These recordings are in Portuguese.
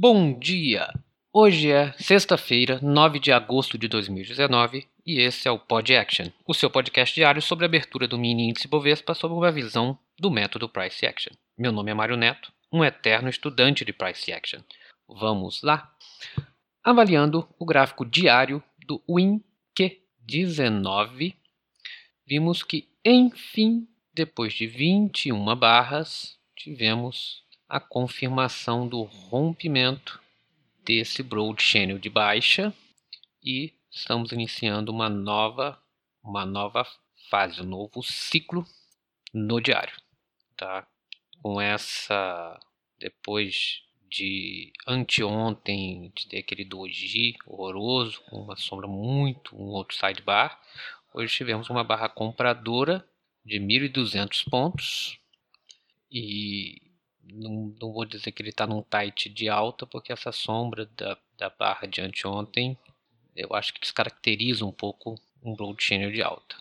Bom dia! Hoje é sexta-feira, 9 de agosto de 2019 e esse é o Pod Action, o seu podcast diário sobre a abertura do mini índice Bovespa sob uma visão do método Price Action. Meu nome é Mário Neto, um eterno estudante de Price Action. Vamos lá? Avaliando o gráfico diário do WinQ19, vimos que, enfim, depois de 21 barras, tivemos a confirmação do rompimento desse broad channel de baixa e estamos iniciando uma nova uma nova fase, um novo ciclo no diário, tá? Com essa depois de anteontem de ter aquele doji horroroso, com uma sombra muito, um outro sidebar, hoje tivemos uma barra compradora de 1.200 pontos e não, não vou dizer que ele está num tight de alta, porque essa sombra da, da barra de anteontem eu acho que descaracteriza um pouco um broad channel de alta,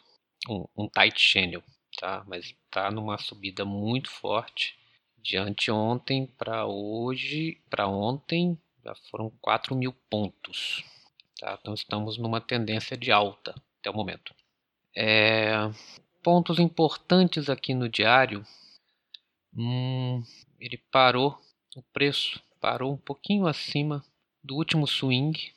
um, um tight channel, tá? Mas está numa subida muito forte de anteontem para hoje, para ontem, já foram 4 mil pontos, tá? Então estamos numa tendência de alta até o momento. É, pontos importantes aqui no diário. Hum, ele parou, o preço parou um pouquinho acima do último swing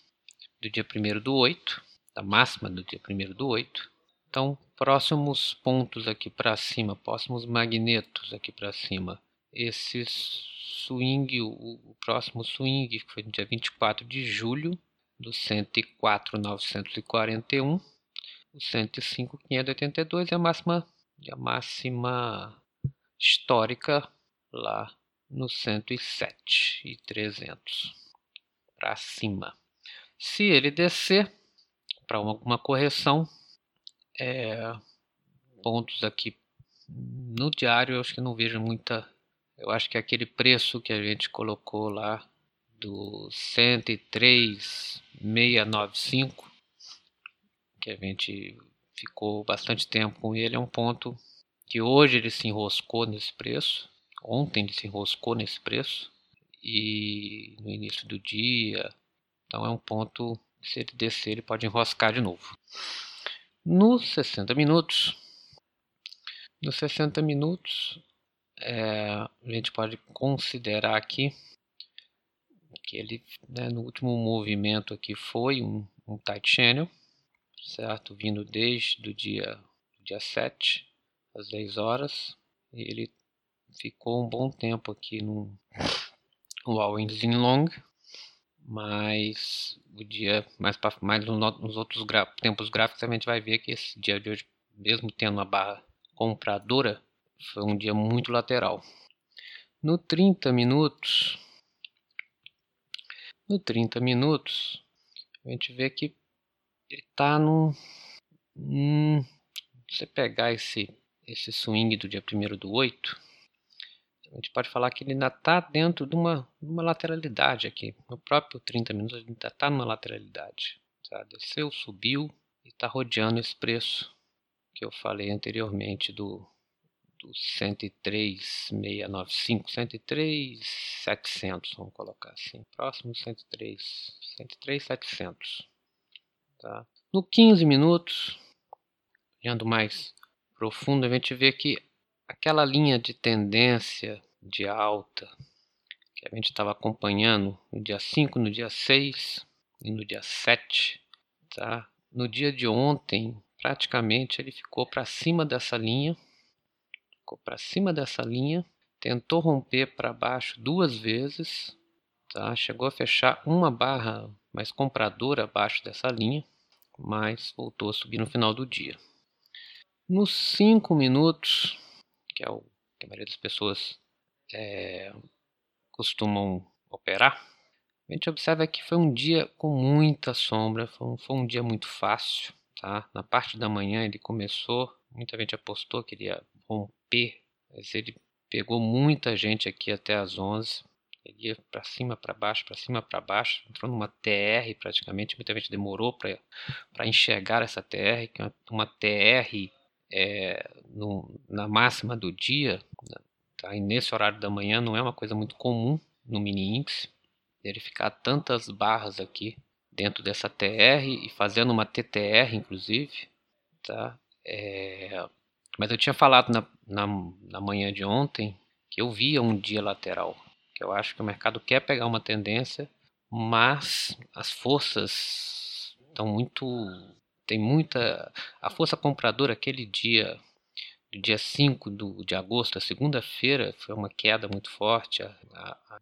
do dia 1 do 8, da máxima do dia 1 do 8. Então, próximos pontos aqui para cima, próximos magnetos aqui para cima. Esse swing, o, o, próximo swing, que foi no dia 24 de julho, do 104,941, o 105,582 é a máxima, a máxima histórica lá no 107 e 300 para cima. Se ele descer para alguma correção, é, pontos aqui no diário eu acho que não vejo muita. Eu acho que é aquele preço que a gente colocou lá do 103,695 que a gente ficou bastante tempo com ele é um ponto que hoje ele se enroscou nesse preço Ontem ele se enroscou nesse preço e no início do dia. Então é um ponto, se ele descer, ele pode enroscar de novo. Nos 60 minutos, nos 60 minutos, é, a gente pode considerar aqui que ele, né, no último movimento aqui foi um, um tight channel, certo? Vindo desde o dia, dia 7 às 10 horas. Ele ficou um bom tempo aqui no Wallington Long, mas o dia mais para mais nos outros tempos gráficos a gente vai ver que esse dia de hoje, mesmo tendo uma barra compradora, foi um dia muito lateral. No 30 minutos, no 30 minutos, a gente vê que ele está no hum, você pegar esse esse swing do dia 1 do 8, a gente pode falar que ele ainda está dentro de uma, uma lateralidade aqui. No próprio 30 minutos ele ainda está numa lateralidade. Tá? Desceu, subiu e está rodeando esse preço que eu falei anteriormente do, do 103,695, 103,700, vamos colocar assim, próximo 103, 103,700. Tá? No 15 minutos, olhando mais profundo, a gente vê que aquela linha de tendência de alta que a gente estava acompanhando no dia 5, no dia 6 e no dia 7, tá? No dia de ontem, praticamente ele ficou para cima dessa linha, ficou para cima dessa linha, tentou romper para baixo duas vezes, tá? Chegou a fechar uma barra mais compradora abaixo dessa linha, mas voltou a subir no final do dia. Nos 5 minutos que é o que a maioria das pessoas é, costumam operar, a gente observa que foi um dia com muita sombra, foi um, foi um dia muito fácil. Tá? Na parte da manhã ele começou, muita gente apostou que ele ia romper, mas ele pegou muita gente aqui até as 11. Ele ia para cima, para baixo, para cima, para baixo, entrou numa TR praticamente. Muita gente demorou para enxergar essa TR, que é uma TR é, no, na máxima do dia, tá? e nesse horário da manhã não é uma coisa muito comum no mini índice. verificar tantas barras aqui dentro dessa TR e fazendo uma TTR, inclusive, tá? É, mas eu tinha falado na, na, na manhã de ontem que eu via um dia lateral, que eu acho que o mercado quer pegar uma tendência, mas as forças estão muito tem muita a força compradora aquele dia dia 5 do, de agosto, a segunda-feira, foi uma queda muito forte. A, a,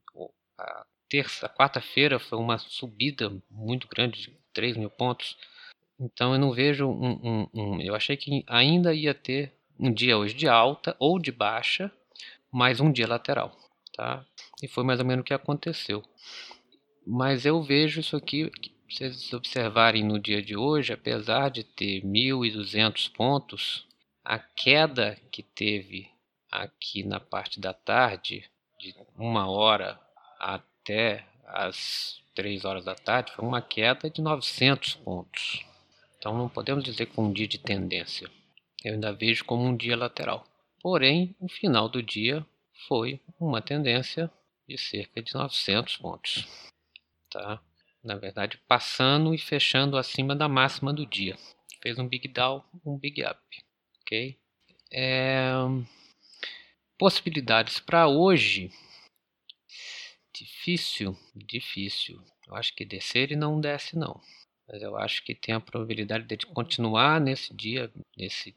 a terça, quarta-feira foi uma subida muito grande de 3 mil pontos. Então eu não vejo um, um, um, Eu achei que ainda ia ter um dia hoje de alta ou de baixa, mais um dia lateral, tá? E foi mais ou menos o que aconteceu. Mas eu vejo isso aqui, vocês observarem no dia de hoje, apesar de ter 1.200 pontos, a queda que teve aqui na parte da tarde, de uma hora até as três horas da tarde, foi uma queda de 900 pontos. Então não podemos dizer que foi um dia de tendência. Eu ainda vejo como um dia lateral. Porém, o final do dia foi uma tendência de cerca de 900 pontos. Tá? Na verdade, passando e fechando acima da máxima do dia. Fez um big down, um big up ok? É, possibilidades para hoje. Difícil, difícil. Eu acho que descer e não desce não. Mas eu acho que tem a probabilidade de continuar nesse dia, nesse,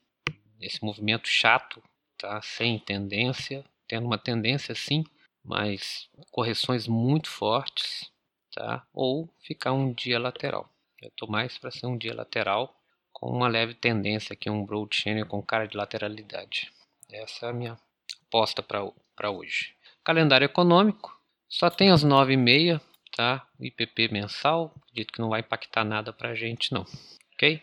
nesse movimento chato, tá? Sem tendência, tendo uma tendência sim, mas correções muito fortes, tá? Ou ficar um dia lateral. Eu estou mais para ser um dia lateral com uma leve tendência aqui, um broad channel com cara de lateralidade. Essa é a minha aposta para hoje. Calendário econômico, só tem as 9h30, tá? O IPP mensal, acredito que não vai impactar nada para a gente não, ok?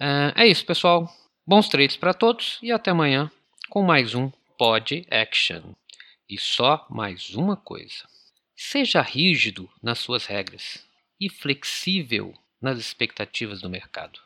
Uh, é isso, pessoal. Bons trades para todos e até amanhã com mais um Pod Action. E só mais uma coisa. Seja rígido nas suas regras e flexível nas expectativas do mercado.